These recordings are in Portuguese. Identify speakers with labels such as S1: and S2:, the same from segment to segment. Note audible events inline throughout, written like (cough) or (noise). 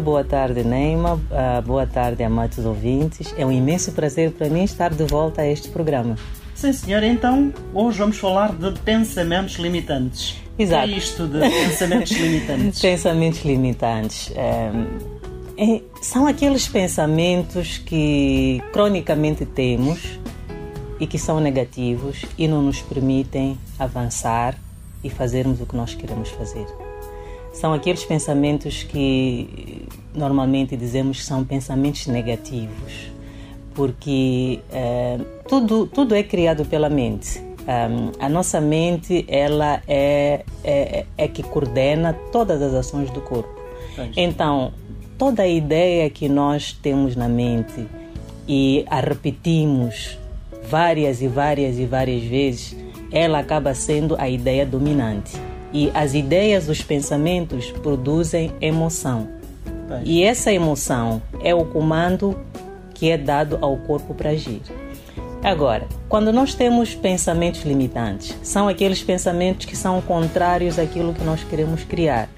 S1: Muito boa tarde, Neima. Uh, boa tarde, amados ouvintes. É um imenso prazer para mim estar de volta a este programa.
S2: Sim, senhor. Então, hoje vamos falar de pensamentos limitantes.
S1: Exato.
S2: Que é isto de pensamentos limitantes? (laughs)
S1: pensamentos limitantes. É, é, são aqueles pensamentos que cronicamente temos e que são negativos e não nos permitem avançar e fazermos o que nós queremos fazer são aqueles pensamentos que normalmente dizemos que são pensamentos negativos, porque é, tudo, tudo é criado pela mente. Um, a nossa mente ela é, é, é, que coordena todas as ações do corpo. Então, toda a ideia que nós temos na mente e a repetimos várias e várias e várias vezes, ela acaba sendo a ideia dominante. E as ideias, os pensamentos produzem emoção. E essa emoção é o comando que é dado ao corpo para agir. Agora, quando nós temos pensamentos limitantes, são aqueles pensamentos que são contrários àquilo que nós queremos criar.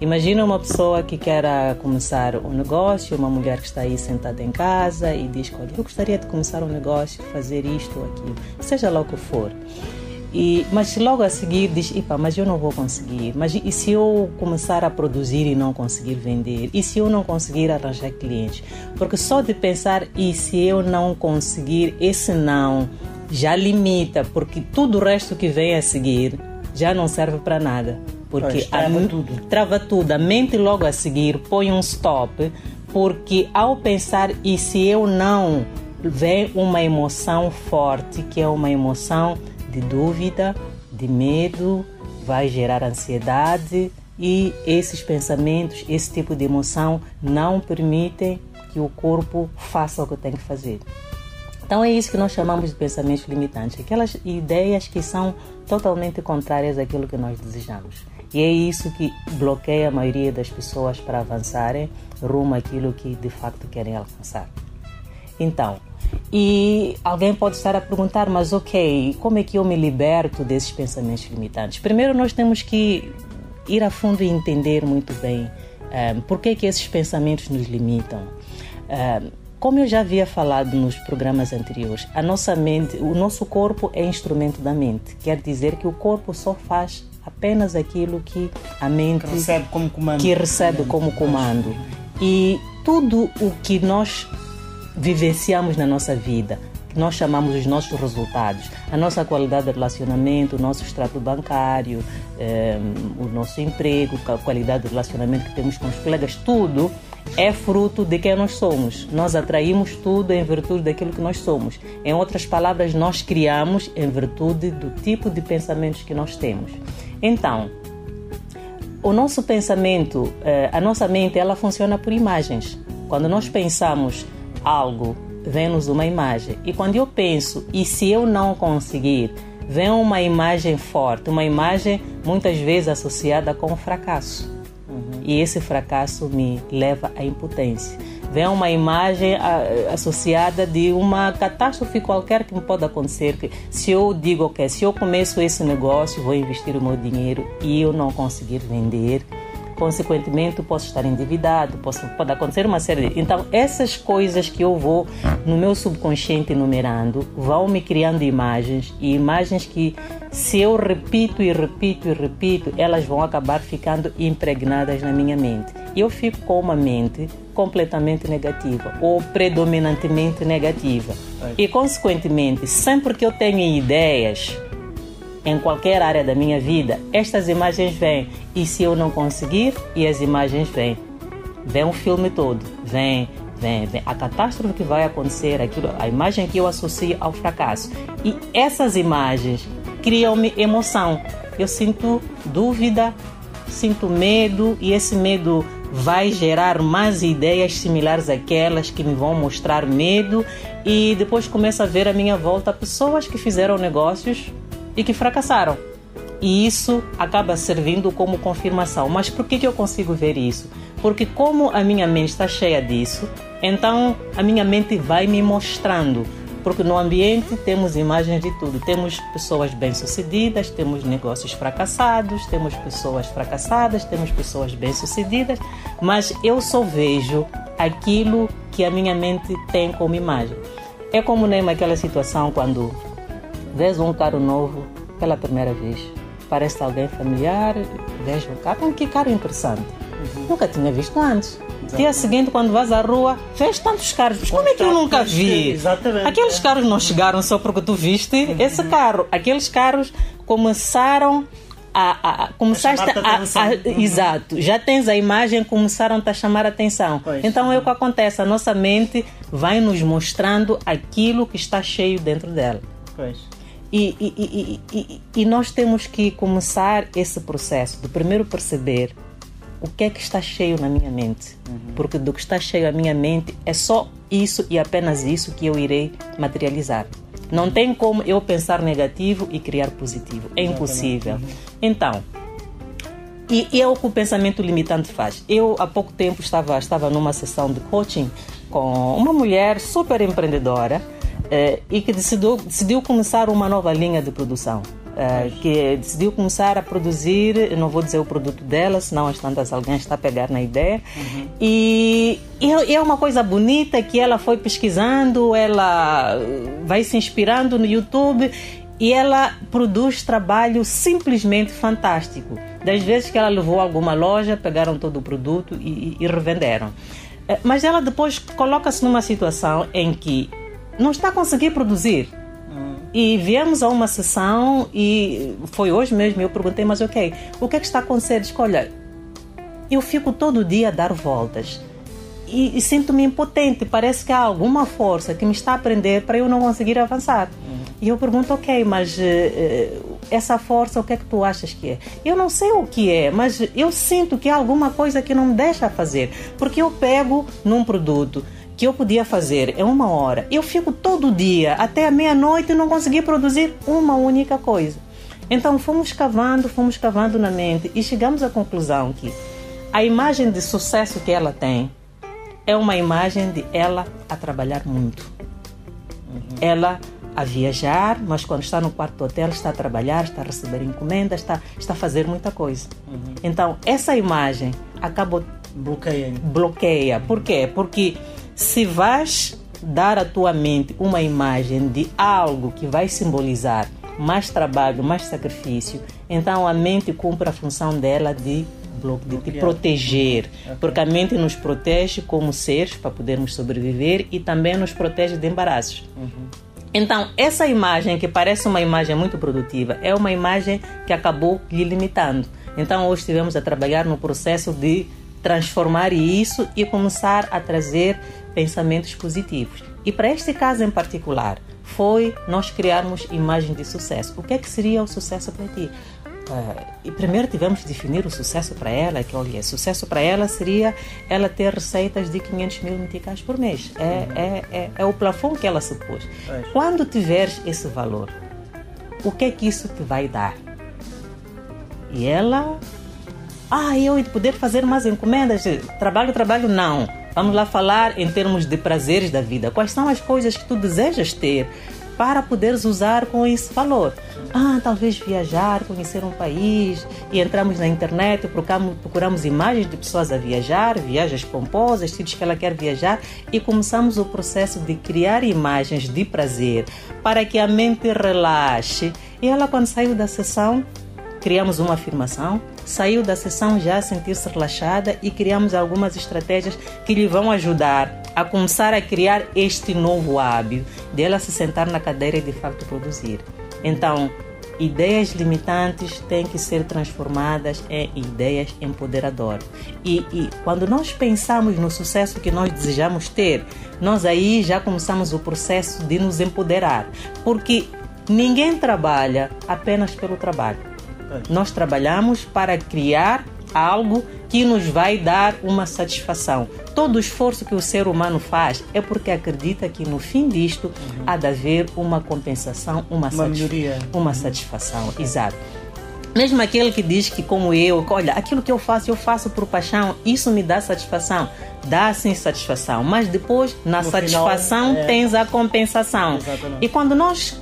S1: Imagina uma pessoa que quer começar um negócio, uma mulher que está aí sentada em casa e diz: Olha, eu gostaria de começar um negócio, fazer isto ou aquilo, seja lá o que for. E, mas logo a seguir diz, Ipa, mas eu não vou conseguir. Mas e se eu começar a produzir e não conseguir vender? E se eu não conseguir arranjar clientes? Porque só de pensar, e se eu não conseguir, esse não já limita, porque tudo o resto que vem a seguir já não serve para nada. Porque
S2: pois, trava a, tudo.
S1: Trava tudo. A mente logo a seguir põe um stop, porque ao pensar, e se eu não, vem uma emoção forte, que é uma emoção de dúvida, de medo, vai gerar ansiedade e esses pensamentos, esse tipo de emoção não permitem que o corpo faça o que tem que fazer. Então é isso que nós chamamos de pensamentos limitantes, aquelas ideias que são totalmente contrárias àquilo que nós desejamos. E é isso que bloqueia a maioria das pessoas para avançarem rumo àquilo que de facto querem alcançar. Então, e alguém pode estar a perguntar, mas ok, como é que eu me liberto desses pensamentos limitantes? Primeiro nós temos que ir a fundo e entender muito bem um, eh, por que, que esses pensamentos nos limitam. Um, eh, como eu já havia falado nos programas anteriores, a nossa mente, o nosso corpo é instrumento da mente. Quer dizer que o corpo só faz apenas aquilo que a mente
S2: que recebe como comando.
S1: Que recebe como comando. E tudo o que nós vivenciamos na nossa vida, que nós chamamos os nossos resultados, a nossa qualidade de relacionamento, o nosso extrato bancário, eh, o nosso emprego, a qualidade de relacionamento que temos com os colegas, tudo é fruto de quem nós somos. Nós atraímos tudo em virtude daquilo que nós somos. Em outras palavras, nós criamos em virtude do tipo de pensamentos que nós temos. Então, o nosso pensamento, eh, a nossa mente, ela funciona por imagens. Quando nós pensamos algo, vem-nos uma imagem. E quando eu penso, e se eu não conseguir, vem uma imagem forte, uma imagem muitas vezes associada com o fracasso. Uhum. E esse fracasso me leva à impotência. Vem uma imagem associada de uma catástrofe qualquer que me pode acontecer. Que se eu digo que okay, se eu começo esse negócio, vou investir o meu dinheiro e eu não conseguir vender, consequentemente posso estar endividado, posso, pode acontecer uma série de... Então, essas coisas que eu vou no meu subconsciente enumerando vão me criando imagens e imagens que se eu repito e repito e repito, elas vão acabar ficando impregnadas na minha mente. E eu fico com uma mente completamente negativa ou predominantemente negativa. E, consequentemente, sempre que eu tenho ideias em qualquer área da minha vida, estas imagens vêm. E se eu não conseguir, e as imagens vêm. Vem o filme todo. Vem, vem, vem. A catástrofe que vai acontecer, aquilo, a imagem que eu associo ao fracasso. E essas imagens criam-me emoção. eu sinto dúvida, sinto medo e esse medo vai gerar mais ideias similares àquelas que me vão mostrar medo e depois começo a ver à minha volta pessoas que fizeram negócios e que fracassaram. E isso acaba servindo como confirmação. Mas por que, que eu consigo ver isso? Porque como a minha mente está cheia disso, então a minha mente vai me mostrando porque no ambiente temos imagens de tudo. Temos pessoas bem-sucedidas, temos negócios fracassados, temos pessoas fracassadas, temos pessoas bem-sucedidas, mas eu só vejo aquilo que a minha mente tem como imagem. É como nem aquela situação quando vês um carro novo pela primeira vez. Parece alguém familiar, vejo um carro, que carro interessante. Uhum. Nunca tinha visto antes. Dia seguinte, quando vais à rua, vês tantos carros. Como é que eu nunca vi?
S2: Exatamente.
S1: Aqueles carros não chegaram só porque tu viste uhum. esse carro. Aqueles carros começaram a, a, a começaste a, a, a uhum. exato já tens a imagem começaram a chamar a atenção pois. então é o que acontece a nossa mente vai nos mostrando aquilo que está cheio dentro dela
S2: pois.
S1: E, e, e, e, nós temos que começar esse processo de primeiro perceber o que é que está cheio na minha mente. Uhum. Porque do que está cheio na minha mente é só isso e apenas isso que eu irei materializar. Não tem como eu pensar negativo e criar positivo. É impossível. Uhum. Então, e, e é o que o pensamento limitante faz. Eu, há pouco tempo, estava, estava numa sessão de coaching com uma mulher super empreendedora eh, e que decidiu, decidiu começar uma nova linha de produção. Uh, que decidiu começar a produzir, não vou dizer o produto dela, senão as tantas alguém está a pegar na ideia. Uhum. E, e, é uma coisa bonita que ela foi pesquisando, ela vai se inspirando no YouTube e ela produz trabalho simplesmente fantástico. Das vezes que ela levou a alguma loja, pegaram todo o produto e, e revenderam. Mas ela depois coloca-se numa situação em que não está a conseguir produzir e viemos a uma sessão e foi hoje mesmo, eu perguntei, mas ok, o que é que está acontecendo? Escolha, eu fico todo dia a dar voltas e, e sinto-me impotente, parece que há alguma força que me está a prender para eu não conseguir avançar. Uhum. E eu pergunto, ok, mas uh, essa força, o que é que tu achas que é? Eu não sei o que é, mas eu sinto que há alguma coisa que não me deixa fazer, porque eu pego num produto que eu podia fazer em uma hora, eu fico todo dia até a meia-noite e não consegui produzir uma única coisa. Então fomos cavando, fomos cavando na mente e chegamos à conclusão que a imagem de sucesso que ela tem é uma imagem de ela a trabalhar muito. Uhum. Ela a viajar, mas quando está no quarto do hotel está a trabalhar, está a receber encomendas, está, está a fazer muita coisa. Uhum. Então essa imagem acabou
S2: bloqueia.
S1: Bloqueia. Por quê? Porque se vais dar à tua mente uma imagem de algo que vai simbolizar mais trabalho, mais sacrifício, então a mente cumpre a função dela de de te proteger, porque a mente nos protege como seres para podermos sobreviver e também nos protege de embaraços. Uhum. Então, essa imagem que parece uma imagem muito produtiva é uma imagem que acabou lhe limitando. Então, hoje estivemos a trabalhar no processo de transformar isso e começar a trazer pensamentos positivos. E para este caso em particular, foi nós criarmos imagem de sucesso. O que é que seria o sucesso para ti? Uh, e primeiro tivemos de definir o sucesso para ela, que olha, sucesso para ela seria ela ter receitas de 500 mil meticais por mês. É, é, é, é, o plafond que ela se pôs. Quando tiveres esse valor, o que é que isso te vai dar? E ela ah, eu poder fazer mais encomendas, trabalho, trabalho, não. Vamos lá falar em termos de prazeres da vida. Quais são as coisas que tu desejas ter para poderes usar com esse valor? Ah, talvez viajar, conhecer um país e entramos na internet, procuramos, procuramos imagens de pessoas a viajar, viagens pomposas, sítios que ela quer viajar e começamos o processo de criar imagens de prazer para que a mente relaxe. E ela, quando saiu da sessão, criamos uma afirmação, saiu da sessão já a sentir-se relaxada e criamos algumas estratégias que lhe vão ajudar a começar a criar este novo hábito dela se sentar na cadeira e de facto produzir. Então, ideias limitantes têm que ser transformadas em ideias empoderadoras. E, e, quando nós pensamos no sucesso que nós desejamos ter, nós aí já começamos o processo de nos empoderar, porque ninguém trabalha apenas pelo trabalho. Nós trabalhamos para criar algo que nos vai dar uma satisfação. Todo o esforço que o ser humano faz é porque acredita que no fim disto uhum. há de haver uma compensação, uma,
S2: uma melhoria.
S1: Uma uhum. satisfação, exato. Mesmo aquele que diz que, como eu, olha, aquilo que eu faço, eu faço por paixão, isso me dá satisfação. Dá sim satisfação, mas depois, na no satisfação, final, é... tens a compensação. Exatamente. E quando nós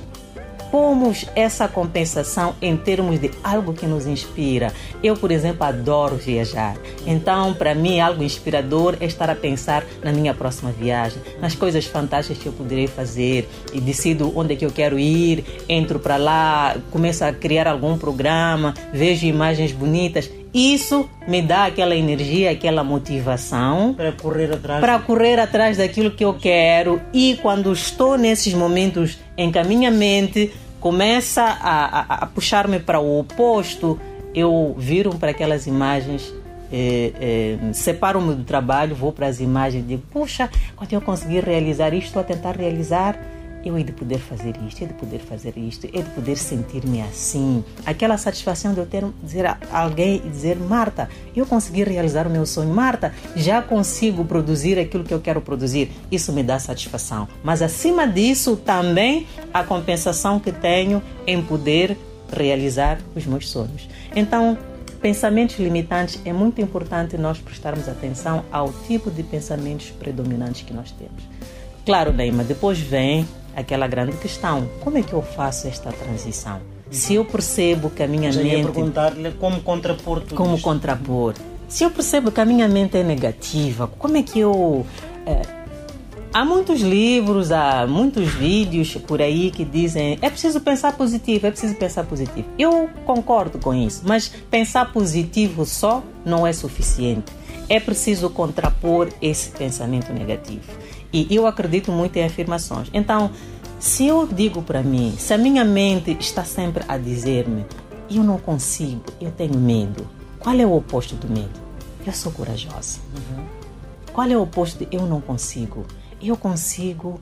S1: pomos essa compensação em termos de algo que nos inspira. Eu, por exemplo, adoro viajar. Então, para mim, algo inspirador é estar a pensar na minha próxima viagem, nas coisas fantásticas que eu poderei fazer e decido onde é que eu quero ir, entro para lá, começo a criar algum programa, vejo imagens bonitas isso me dá aquela energia, aquela motivação
S2: para correr atrás
S1: para correr atrás daquilo que eu quero e quando estou nesses momentos em que a minha mente começa a, a, a puxar-me para o oposto, eu viro para aquelas imagens, eh, eh, separo-me do trabalho, vou para as imagens e digo: puxa, quando eu conseguir realizar isto, estou a tentar realizar eu hei de poder fazer isto, hei de poder fazer isto, hei de poder sentir-me assim. Aquela satisfação de eu ter dizer a alguém e dizer, Marta, eu consegui realizar o meu sonho. Marta, já consigo produzir aquilo que eu quero produzir. Isso me dá satisfação. Mas acima disso, também a compensação que tenho em poder realizar os meus sonhos. Então, pensamentos limitantes é muito importante nós prestarmos atenção ao tipo de pensamentos predominantes que nós temos. Claro, Neima, depois vem aquela grande questão: como é que eu faço esta transição? Se eu percebo que a minha
S2: Já
S1: mente.
S2: Ia perguntar-lhe como contrapor tudo
S1: Como isto. contrapor. Se eu percebo que a minha mente é negativa, como é que eu. É, há muitos livros, há muitos vídeos por aí que dizem é preciso pensar positivo, é preciso pensar positivo. Eu concordo com isso, mas pensar positivo só não é suficiente. É preciso contrapor esse pensamento negativo. E eu acredito muito em afirmações. Então, se eu digo para mim, se a minha mente está sempre a dizer-me, eu não consigo, eu tenho medo. Qual é o oposto do medo? Eu sou corajosa. Uhum. Qual é o oposto de eu não consigo? Eu consigo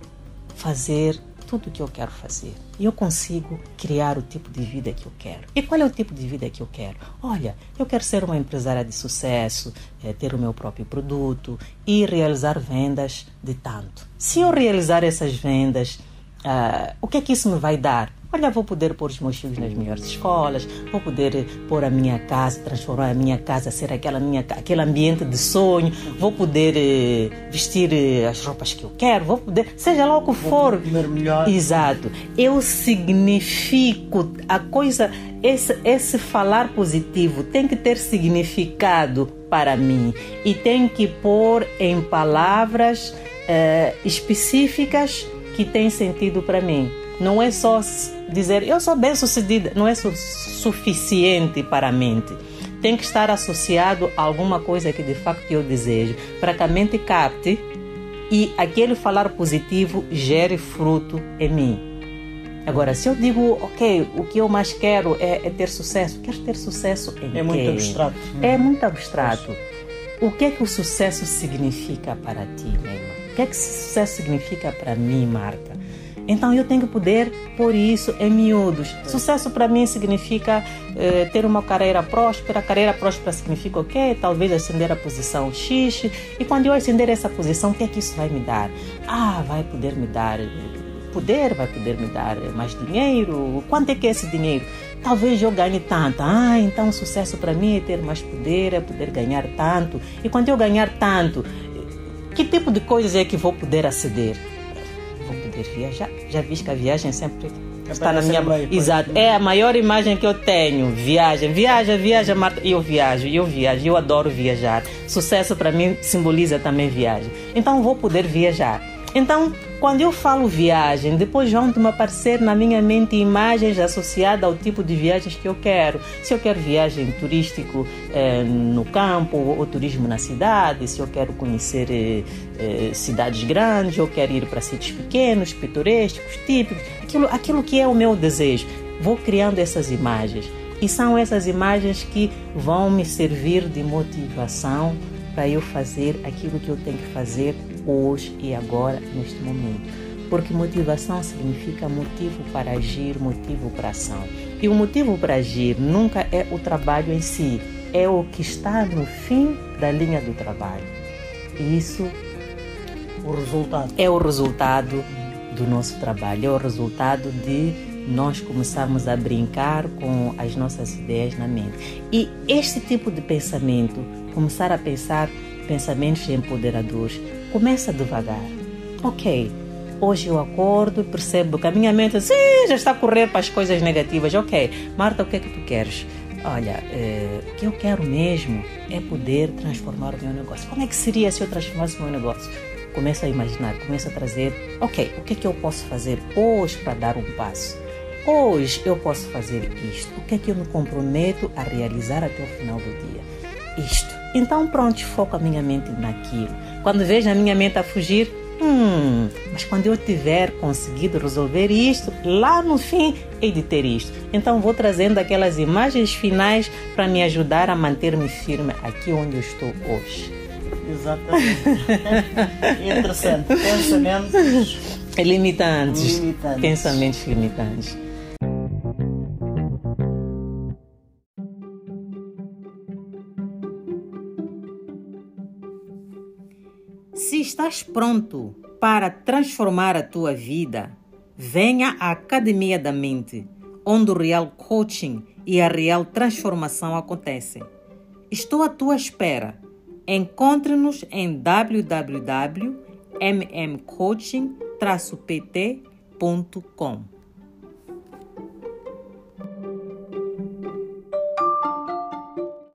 S1: fazer tudo o que eu quero fazer. E eu consigo criar o tipo de vida que eu quero. E qual é o tipo de vida que eu quero? Olha, eu quero ser uma empresária de sucesso, é, ter o meu próprio produto e realizar vendas de tanto. Se eu realizar essas vendas, uh, o que é que isso me vai dar? Olha, vou poder pôr os meus filhos nas melhores escolas, vou poder pôr a minha casa, transformar a minha casa ser aquela minha, aquele ambiente de sonho, vou poder eh, vestir eh, as roupas que eu quero, vou poder, seja lá o que for.
S2: Vou melhor.
S1: Exato. Eu significo a coisa, esse, esse falar positivo tem que ter significado para mim e tem que pôr em palavras eh, específicas que têm sentido para mim. Não é só dizer eu sou bem sucedida, não é su suficiente para a mente. Tem que estar associado a alguma coisa que de facto eu desejo, para que a mente capte e aquele falar positivo gere fruto em mim. Agora, se eu digo, ok, o que eu mais quero é, é ter sucesso, quero ter sucesso em
S2: É
S1: quê?
S2: muito abstrato.
S1: É muito abstrato. O que é que o sucesso significa para ti, Neymar? O que é que sucesso significa para mim, Marta? Então eu tenho que poder pôr isso em miúdos. Sucesso para mim significa eh, ter uma carreira próspera. Carreira próspera significa o quê? Talvez ascender a posição X. E quando eu ascender essa posição, o que é que isso vai me dar? Ah, vai poder me dar eh, poder, vai poder me dar mais dinheiro. Quanto é que é esse dinheiro? Talvez eu ganhe tanto. Ah, então sucesso para mim é ter mais poder, é poder ganhar tanto. E quando eu ganhar tanto, que tipo de coisas é que vou poder aceder? Poder viajar. Já viste que a viagem sempre está na minha. Exato. É a maior imagem que eu tenho. Viagem, viaja, viaja, Marta. Eu viajo, eu viajo, eu adoro viajar. Sucesso para mim simboliza também viagem. Então vou poder viajar. Então, quando eu falo viagem, depois vão me aparecer na minha mente imagens associadas ao tipo de viagens que eu quero. Se eu quero viagem turístico eh, no campo ou turismo na cidade, se eu quero conhecer eh, eh, cidades grandes, eu quero ir para sítios pequenos, pitorescos, típicos, aquilo, aquilo que é o meu desejo. Vou criando essas imagens. E são essas imagens que vão me servir de motivação para eu fazer aquilo que eu tenho que fazer hoje e agora, neste momento. Porque motivação significa motivo para agir, motivo para ação. E o motivo para agir nunca é o trabalho em si, é o que está no fim da linha do trabalho. E isso
S2: o resultado.
S1: é o resultado do nosso trabalho, é o resultado de nós começarmos a brincar com as nossas ideias na mente. E este tipo de pensamento, começar a pensar pensamentos empoderadores, começa devagar. Ok, hoje eu acordo, percebo que a minha mente sim, já está a correr para as coisas negativas. Ok, Marta, o que é que tu queres? Olha, eh, o que eu quero mesmo é poder transformar o meu negócio. Como é que seria se eu transformasse o meu negócio? Começa a imaginar, começa a trazer, ok, o que é que eu posso fazer hoje para dar um passo? Hoje eu posso fazer isto. O que é que eu me comprometo a realizar até o final do dia? Isto. Então, pronto, foco a minha mente naquilo. Quando vejo a minha mente a fugir, hum, mas quando eu tiver conseguido resolver isto, lá no fim hei de ter isto. Então, vou trazendo aquelas imagens finais para me ajudar a manter-me firme aqui onde eu estou hoje.
S2: Exatamente. (laughs) Interessante. Pensamentos
S1: Limitantes.
S2: Limitantes.
S1: Pensamentos limitantes. Se estás pronto para transformar a tua vida, venha à Academia da Mente, onde o real coaching e a real transformação acontecem. Estou à tua espera. Encontre-nos em www.mmcoaching-pt.com.